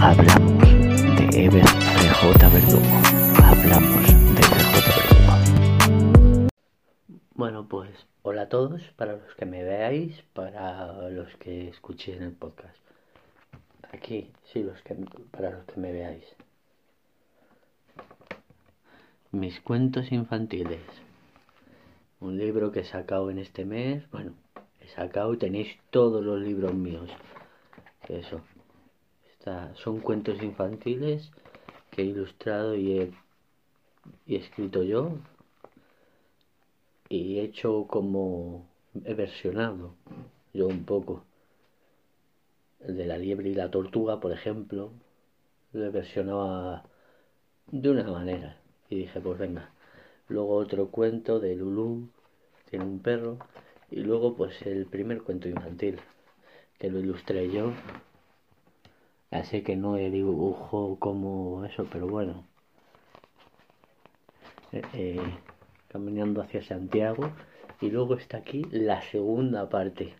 hablamos de Ever CJ Verdugo. Hablamos de CJ Verdugo. Bueno, pues hola a todos, para los que me veáis, para los que escuchéis el podcast. Aquí, sí, los que, para los que me veáis. Mis cuentos infantiles. Un libro que he sacado en este mes. Bueno, he sacado tenéis todos los libros míos. Eso. Son cuentos infantiles que he ilustrado y he, y he escrito yo. Y he hecho como. He versionado yo un poco. El de la liebre y la tortuga, por ejemplo. Lo he versionado de una manera. Y dije, pues venga. Luego otro cuento de Lulú, tiene un perro. Y luego pues el primer cuento infantil, que lo ilustré yo. Así que no he dibujo como eso, pero bueno. Eh, eh, caminando hacia Santiago. Y luego está aquí la segunda parte.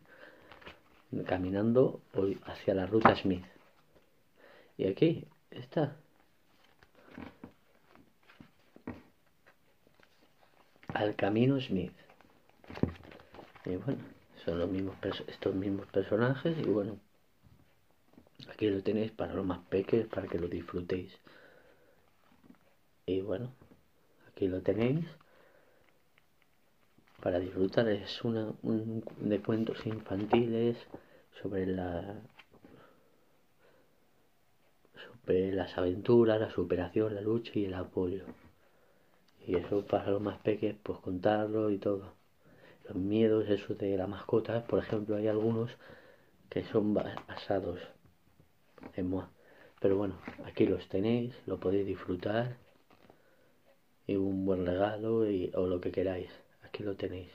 Caminando hacia la ruta Smith. Y aquí está al camino Smith. Y bueno, son los mismos estos mismos personajes y bueno, aquí lo tenéis para los más pequeños, para que lo disfrutéis. Y bueno, aquí lo tenéis para disfrutar. Es una un, de cuentos infantiles sobre la sobre las aventuras, la superación, la lucha y el apoyo. Y eso para los más pequeños, pues contarlo y todo. Los miedos, eso de la mascota, por ejemplo, hay algunos que son basados en moi. Pero bueno, aquí los tenéis, lo podéis disfrutar. Y un buen regalo y, o lo que queráis. Aquí lo tenéis.